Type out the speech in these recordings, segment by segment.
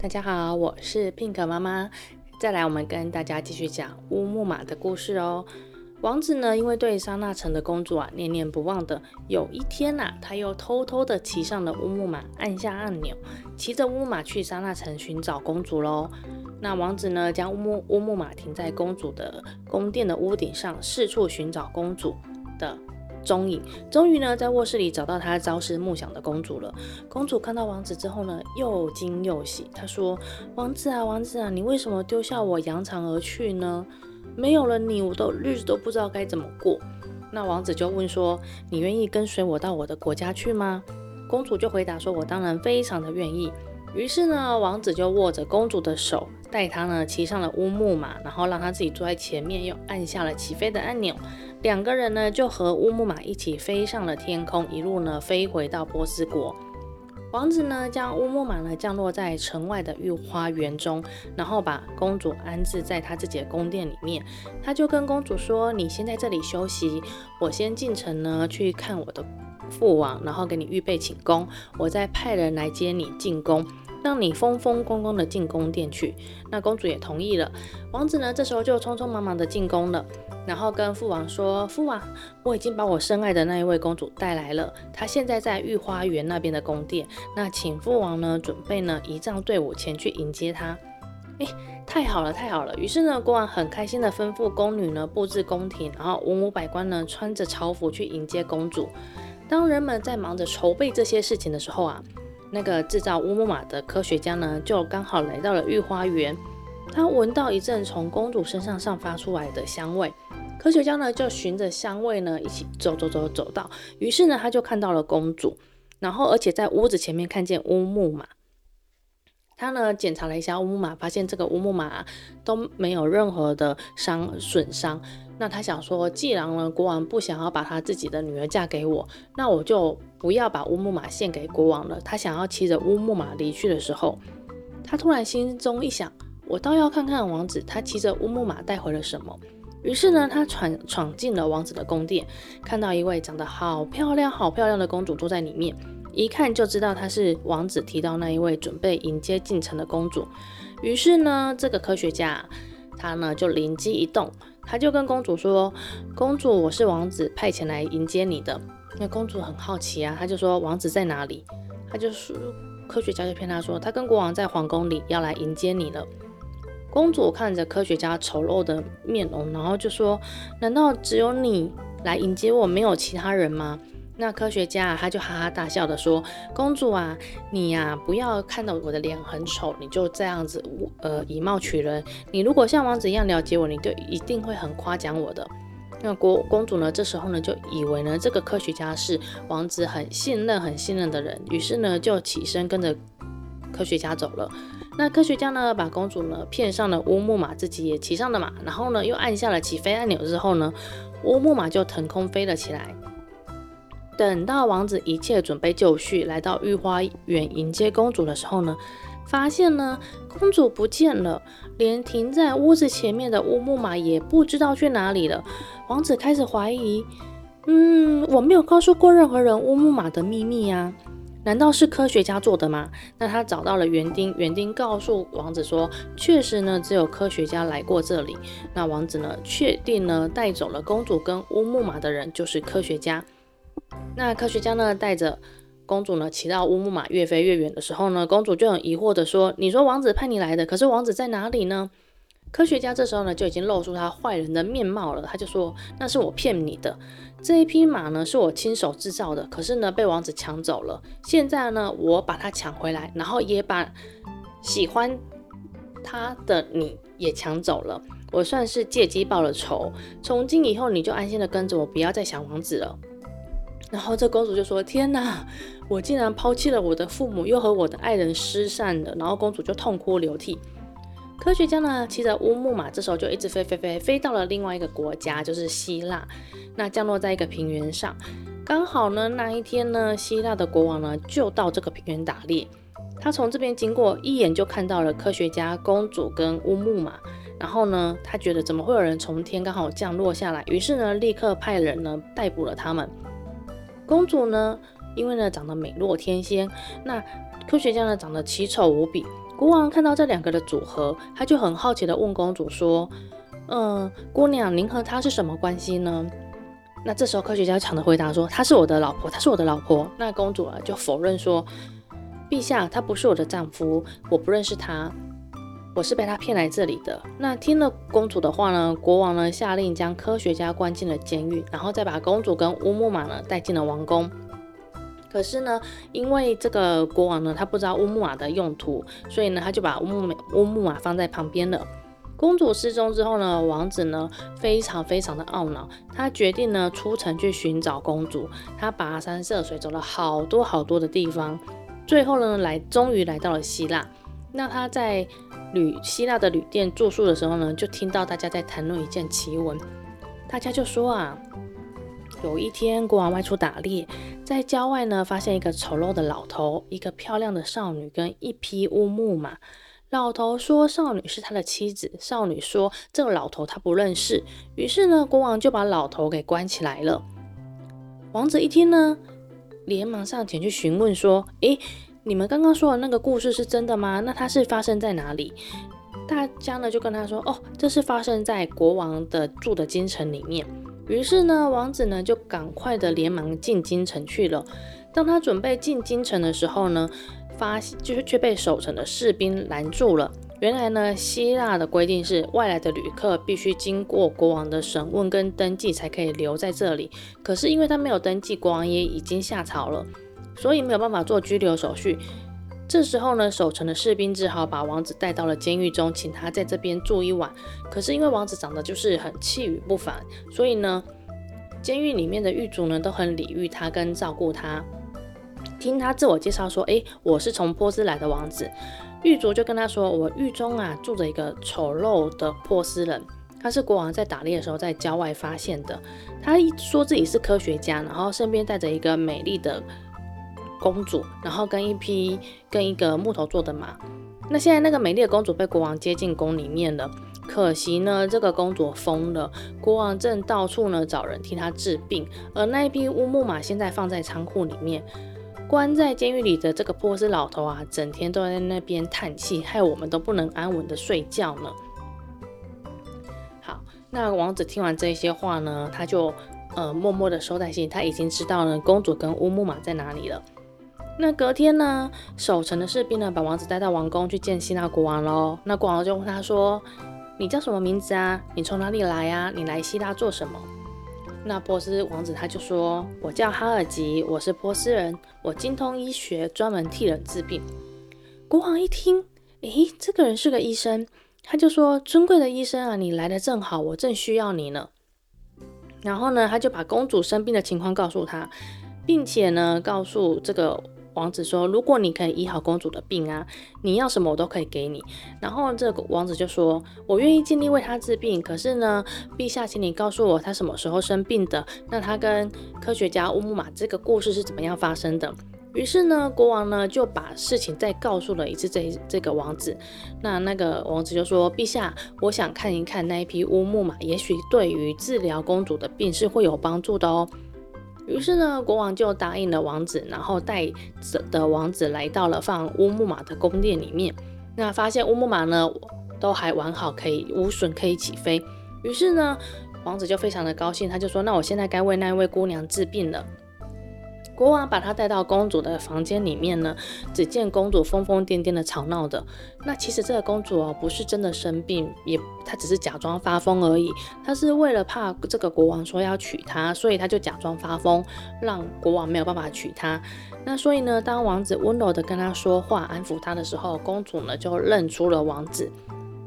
大家好，我是 Pink 妈妈。再来，我们跟大家继续讲乌木马的故事哦。王子呢，因为对纱那城的公主啊念念不忘的，有一天呐、他又偷偷的骑上了乌木马，按下按钮，骑着乌木马去纱那城寻找公主喽。那王子呢，将乌木乌木马停在公主的宫殿的屋顶上，四处寻找公主的。踪影，终于呢，在卧室里找到他朝思暮想的公主了。公主看到王子之后呢，又惊又喜。她说：“王子啊，王子啊，你为什么丢下我扬长而去呢？没有了你，我的日子都不知道该怎么过。”那王子就问说：“你愿意跟随我到我的国家去吗？”公主就回答说：“我当然非常的愿意。”于是呢，王子就握着公主的手，带她呢骑上了乌木马，然后让她自己坐在前面，又按下了起飞的按钮。两个人呢，就和乌木马一起飞上了天空，一路呢飞回到波斯国。王子呢，将乌木马呢降落在城外的御花园中，然后把公主安置在他自己的宫殿里面。他就跟公主说：“你先在这里休息，我先进城呢去看我的父王，然后给你预备寝宫，我再派人来接你进宫。”让你风风光光的进宫殿去，那公主也同意了。王子呢，这时候就匆匆忙忙的进宫了，然后跟父王说：“父王，我已经把我深爱的那一位公主带来了，她现在在御花园那边的宫殿。那请父王呢，准备呢仪仗队伍前去迎接她。”哎，太好了，太好了！于是呢，国王很开心的吩咐宫女呢布置宫廷，然后文武百官呢穿着朝服去迎接公主。当人们在忙着筹备这些事情的时候啊。那个制造乌木马的科学家呢，就刚好来到了御花园。他闻到一阵从公主身上散发出来的香味，科学家呢就循着香味呢一起走走走走到，于是呢他就看到了公主，然后而且在屋子前面看见乌木马。他呢检查了一下乌木马，发现这个乌木马都没有任何的伤损伤。那他想说，既然呢国王不想要把他自己的女儿嫁给我，那我就不要把乌木马献给国王了。他想要骑着乌木马离去的时候，他突然心中一想，我倒要看看王子他骑着乌木马带回了什么。于是呢，他闯闯进了王子的宫殿，看到一位长得好漂亮、好漂亮的公主坐在里面，一看就知道她是王子提到那一位准备迎接进城的公主。于是呢，这个科学家他呢就灵机一动。他就跟公主说：“公主，我是王子派遣来迎接你的。”那公主很好奇啊，她就说：“王子在哪里？”她就说：“科学家就骗她说，他跟国王在皇宫里要来迎接你了。”公主看着科学家丑陋的面容，然后就说：“难道只有你来迎接我，没有其他人吗？”那科学家，他就哈哈大笑的说：“公主啊，你呀、不要看到我的脸很丑，你就这样子，呃，以貌取人。你如果像王子一样了解我，你就一定会很夸奖我的。”那国公主呢，这时候呢，就以为呢，这个科学家是王子很信任、很信任的人，于是呢，就起身跟着科学家走了。那科学家呢，把公主呢骗上了乌木马，自己也骑上了马，然后呢，又按下了起飞按钮之后呢，乌木马就腾空飞了起来。等到王子一切准备就绪，来到御花园迎接公主的时候呢，发现呢公主不见了，连停在屋子前面的乌木马也不知道去哪里了。王子开始怀疑，嗯，我没有告诉过任何人乌木马的秘密呀，难道是科学家做的吗？那他找到了园丁，园丁告诉王子说，确实呢只有科学家来过这里。那王子呢确定呢带走了公主跟乌木马的人就是科学家。那科学家呢，带着公主呢，骑到乌木马越飞越远的时候呢，公主就很疑惑的说：“你说王子派你来的，可是王子在哪里呢？”科学家这时候呢，就已经露出他坏人的面貌了。他就说：“那是我骗你的，这一匹马呢，是我亲手制造的，可是呢，被王子抢走了。现在呢，我把它抢回来，然后也把喜欢他的你也抢走了。我算是借机报了仇。从今以后，你就安心的跟着我，不要再想王子了。”然后这公主就说：“天哪，我竟然抛弃了我的父母，又和我的爱人失散了。”然后公主就痛哭流涕。科学家呢，骑着乌木马，这时候就一直飞飞飞，飞到了另外一个国家，就是希腊。那降落在一个平原上，刚好呢，那一天呢，希腊的国王呢就到这个平原打猎。他从这边经过，一眼就看到了科学家、公主跟乌木马。然后呢，他觉得怎么会有人从天刚好降落下来？于是呢，立刻派人呢逮捕了他们。公主呢，因为呢长得美若天仙，那科学家呢长得奇丑无比。国王看到这两个的组合，他就很好奇地问公主说：“嗯、姑娘，您和他是什么关系呢？”那这时候科学家抢着回答说：“她是我的老婆，她是我的老婆。”那公主啊就否认说：“陛下，他不是我的丈夫，我不认识他。”我是被他骗来这里的。那听了公主的话呢，国王呢下令将科学家关进了监狱，然后再把公主跟乌木马呢带进了王宫。可是呢，因为这个国王呢他不知道乌木马的用途，所以呢他就把乌木乌木马放在旁边了。公主失踪之后呢，王子呢非常非常的懊恼，他决定呢出城去寻找公主。他跋山涉水走了好多好多的地方，最后呢来终于来到了希腊。那他在旅希腊的旅店住宿的时候呢，就听到大家在谈论一件奇闻。大家就说啊，有一天国王外出打猎，在郊外呢发现一个丑陋的老头，一个漂亮的少女跟一匹乌木马。老头说少女是他的妻子，少女说这个老头他不认识。于是呢，国王就把老头给关起来了。王子一听呢，连忙上前去询问说：“诶。”你们刚刚说的那个故事是真的吗？那它是发生在哪里？大家呢就跟他说：“哦，这是发生在国王的住的京城里面。”于是呢，王子呢就赶快的连忙进京城去了。当他准备进京城的时候呢，发就是却被守城的士兵拦住了。原来呢，希腊的规定是外来的旅客必须经过国王的审问跟登记才可以留在这里。可是因为他没有登记，国王也已经下朝了。所以没有办法做拘留手续。这时候呢，守城的士兵只好把王子带到了监狱中，请他在这边住一晚。可是因为王子长得就是很气宇不凡，所以呢，监狱里面的狱卒呢都很礼遇他跟照顾他。听他自我介绍说：“诶，我是从波斯来的王子。”狱卒就跟他说：“我狱中啊住着一个丑陋的波斯人，他是国王在打猎的时候在郊外发现的。他一说自己是科学家，然后身边带着一个美丽的。”公主，然后跟一匹跟一个木头做的马。那现在那个美丽的公主被国王接进宫里面了。可惜呢，这个公主疯了。国王正到处呢找人替她治病，而那一匹乌木马现在放在仓库里面。关在监狱里的这个波斯老头啊，整天都在那边叹气，害我们都不能安稳的睡觉呢。好，那王子听完这些话呢，他就呃默默的收在心。他已经知道呢，公主跟乌木马在哪里了。那隔天呢，守城的士兵呢，把王子带到王宫去见希腊国王喽。那国王就问他说：“你叫什么名字啊？你从哪里来呀？你来希腊做什么？”那波斯王子他就说：“我叫哈尔吉，我是波斯人，我精通医学，专门替人治病。”国王一听，诶，这个人是个医生，他就说：“尊贵的医生啊，你来的正好，我正需要你呢。”然后呢，他就把公主生病的情况告诉他，并且呢，告诉这个。王子说：“如果你可以医好公主的病啊，你要什么我都可以给你。”然后这个王子就说：“我愿意尽力为她治病，可是呢，陛下，请你告诉我她什么时候生病的？那她跟科学家乌木马这个故事是怎么样发生的？”于是呢，国王呢就把事情再告诉了一次这这个王子。那那个王子就说：“陛下，我想看一看那一匹乌木马，也许对于治疗公主的病是会有帮助的哦。”于是呢，国王就答应了王子，然后带着的王子来到了放乌木马的宫殿里面。那发现乌木马呢都还完好，可以无损，可以起飞。于是呢，王子就非常的高兴，他就说：“那我现在该为那位姑娘治病了。”国王把她带到公主的房间里面呢，只见公主疯疯癫癫的吵闹着。那其实这个公主哦，不是真的生病，也她只是假装发疯而已。她是为了怕这个国王说要娶她，所以她就假装发疯，让国王没有办法娶她。那所以呢，当王子温柔的跟她说话，安抚她的时候，公主呢就认出了王子。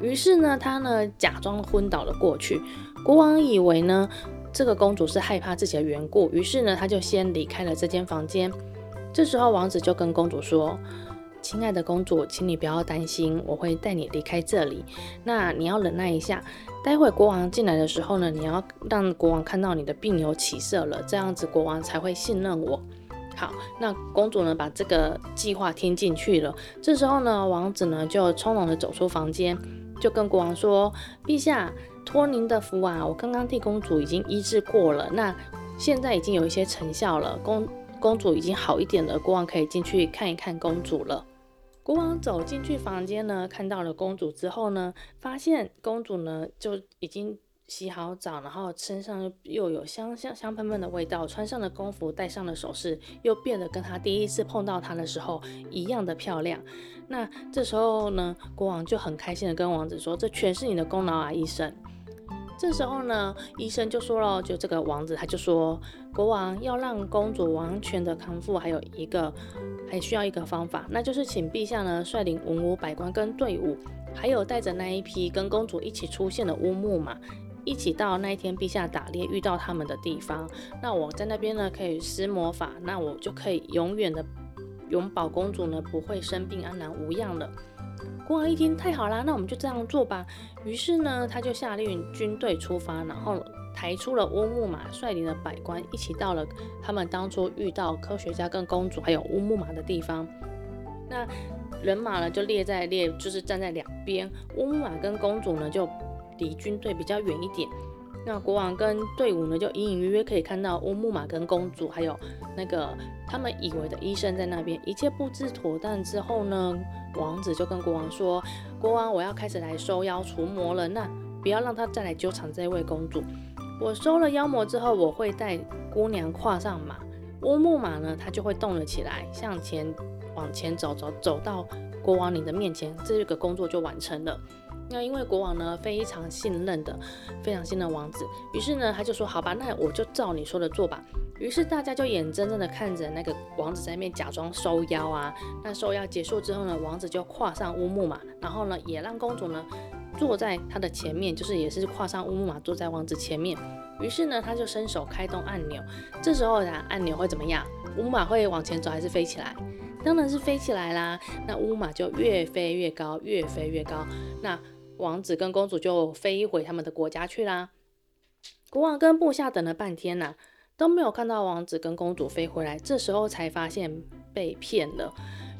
于是呢，她呢假装昏倒了过去。国王以为呢。这个公主是害怕自己的缘故，于是呢，她就先离开了这间房间。这时候，王子就跟公主说：“亲爱的公主，请你不要担心，我会带你离开这里。那你要忍耐一下，待会国王进来的时候呢，你要让国王看到你的病有起色了，这样子国王才会信任我。”好，那公主呢，把这个计划听进去了。这时候呢，王子呢就匆忙的走出房间，就跟国王说：“陛下，托您的福啊，我刚刚替公主已经医治过了，那现在已经有一些成效了，公公主已经好一点了，国王可以进去看一看公主了。”国王走进去房间呢，看到了公主之后呢，发现公主呢就已经。洗好澡，然后身上又有香香香喷喷的味道，穿上了宫服，戴上了首饰，又变得跟她第一次碰到她的时候一样的漂亮。那这时候呢，国王就很开心的跟王子说：“这全是你的功劳啊，医生。”这时候呢，医生就说了，就这个王子他就说：“国王要让公主完全的康复，还有一个还需要一个方法，那就是请陛下呢率领文武百官跟队伍，还有带着那一批跟公主一起出现的乌木马。”一起到那一天陛下打猎遇到他们的地方，那我在那边呢可以施魔法，那我就可以永远的永保公主呢不会生病安然无恙了。国王一听太好啦，那我们就这样做吧。于是呢他就下令军队出发，然后抬出了乌木马，率领了百官一起到了他们当初遇到科学家跟公主还有乌木马的地方。那人马呢就列在列，就是站在两边，乌木马跟公主呢就。离军队比较远一点，那国王跟队伍呢，就隐隐约约可以看到乌木马跟公主，还有那个他们以为的医生在那边。一切布置妥当之后呢，王子就跟国王说：“国王，我要开始来收妖除魔了，那不要让他再来纠缠这位公主。我收了妖魔之后，我会带姑娘跨上马，乌木马呢，它就会动了起来，向前往前走走，走到国王你的面前，这个工作就完成了。”那因为国王呢非常信任的，非常信任王子，于是呢他就说：“好吧，那我就照你说的做吧。”于是大家就眼睁睁的看着那个王子在那边假装收妖啊。那收妖结束之后呢，王子就跨上乌木马，然后呢也让公主呢坐在他的前面，就是也是跨上乌木马坐在王子前面。于是呢他就伸手开动按钮，这时候呢按钮会怎么样？乌木马会往前走还是飞起来？当然是飞起来啦。那乌木马就越飞越高，越飞越高。那王子跟公主就飞回他们的国家去啦。国王跟部下等了半天呐、都没有看到王子跟公主飞回来。这时候才发现被骗了。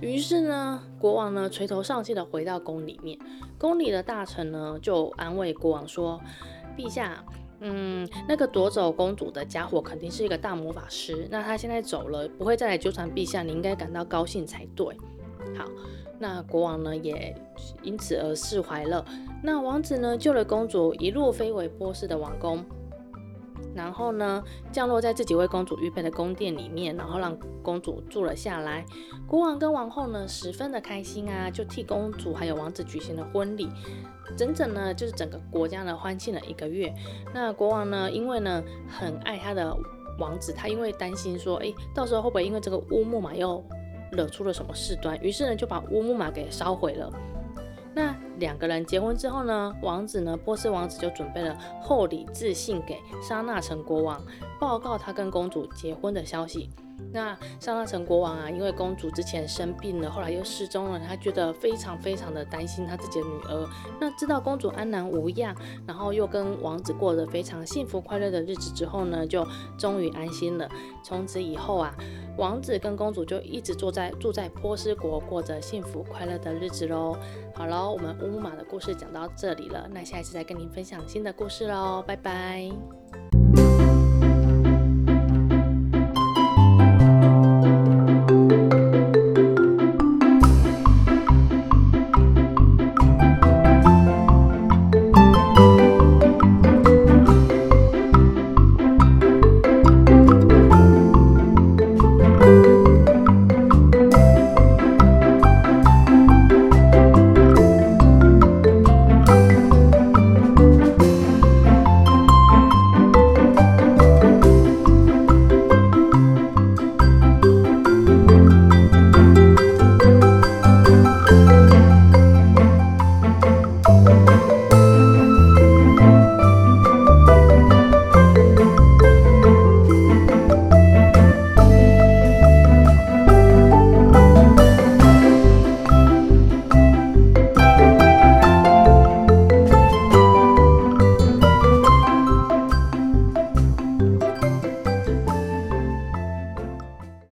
于是呢，国王呢垂头丧气的回到宫里面。宫里的大臣呢就安慰国王说：“陛下，嗯，那个夺走公主的家伙肯定是一个大魔法师。那他现在走了，不会再来纠缠陛下，你应该感到高兴才对。”好。那国王呢，也因此而释怀了。那王子呢，救了公主，一路飞回波斯的王宫，然后呢，降落在自己为公主预备的宫殿里面，然后让公主住了下来。国王跟王后呢，十分的开心啊，就替公主还有王子举行了婚礼，整整呢，就是整个国家呢欢庆了一个月。那国王呢，因为呢很爱他的王子，他因为担心说，哎，到时候会不会因为这个乌木马又惹出了什么事端，于是呢就把乌木马给烧毁了。那两个人结婚之后呢，王子呢，波斯王子就准备了厚礼致信给沙纳城国王，报告他跟公主结婚的消息。那沙纳城国王啊，因为公主之前生病了，后来又失踪了，他觉得非常非常的担心他自己的女儿。那知道公主安然无恙，然后又跟王子过着非常幸福快乐的日子之后呢，就终于安心了。从此以后啊，王子跟公主就一直住在住在波斯国，过着幸福快乐的日子喽。好喽，我们乌木马的故事讲到这里了，那下一次再跟您分享新的故事喽，拜拜。